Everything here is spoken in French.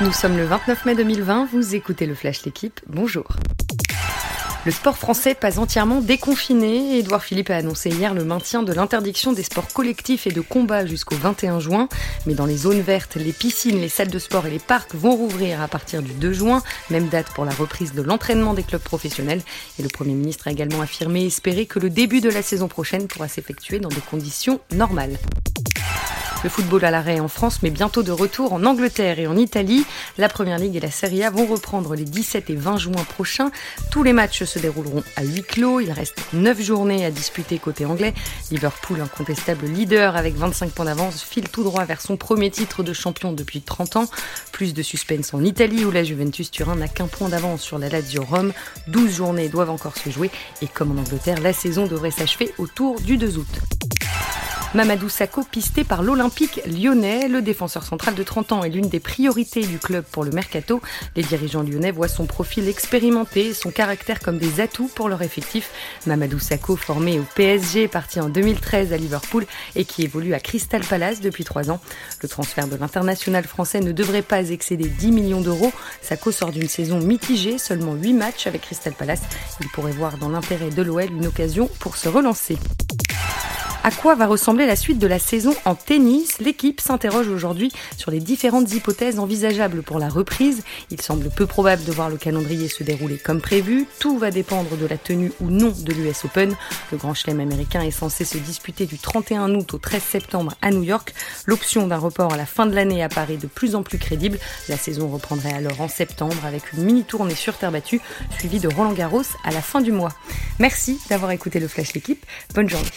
Nous sommes le 29 mai 2020, vous écoutez le Flash L'équipe, bonjour. Le sport français pas entièrement déconfiné. Édouard Philippe a annoncé hier le maintien de l'interdiction des sports collectifs et de combat jusqu'au 21 juin. Mais dans les zones vertes, les piscines, les salles de sport et les parcs vont rouvrir à partir du 2 juin. Même date pour la reprise de l'entraînement des clubs professionnels. Et le Premier ministre a également affirmé espérer que le début de la saison prochaine pourra s'effectuer dans des conditions normales. Le football à l'arrêt en France, mais bientôt de retour en Angleterre et en Italie. La Première Ligue et la Serie A vont reprendre les 17 et 20 juin prochains. Tous les matchs se dérouleront à huis clos. Il reste 9 journées à disputer côté anglais. Liverpool, incontestable leader avec 25 points d'avance, file tout droit vers son premier titre de champion depuis 30 ans. Plus de suspense en Italie où la Juventus Turin n'a qu'un point d'avance sur la Lazio Rome. 12 journées doivent encore se jouer et comme en Angleterre, la saison devrait s'achever autour du 2 août. Mamadou Sakho pisté par l'Olympique lyonnais. Le défenseur central de 30 ans est l'une des priorités du club pour le mercato. Les dirigeants lyonnais voient son profil expérimenté son caractère comme des atouts pour leur effectif. Mamadou Sakho, formé au PSG, parti en 2013 à Liverpool et qui évolue à Crystal Palace depuis 3 ans. Le transfert de l'international français ne devrait pas excéder 10 millions d'euros. Sakho sort d'une saison mitigée, seulement 8 matchs avec Crystal Palace. Il pourrait voir dans l'intérêt de l'OL une occasion pour se relancer. À quoi va ressembler la suite de la saison en tennis? L'équipe s'interroge aujourd'hui sur les différentes hypothèses envisageables pour la reprise. Il semble peu probable de voir le calendrier se dérouler comme prévu. Tout va dépendre de la tenue ou non de l'US Open. Le grand chelem américain est censé se disputer du 31 août au 13 septembre à New York. L'option d'un report à la fin de l'année apparaît de plus en plus crédible. La saison reprendrait alors en septembre avec une mini tournée sur terre battue suivie de Roland Garros à la fin du mois. Merci d'avoir écouté le Flash L'équipe. Bonne journée.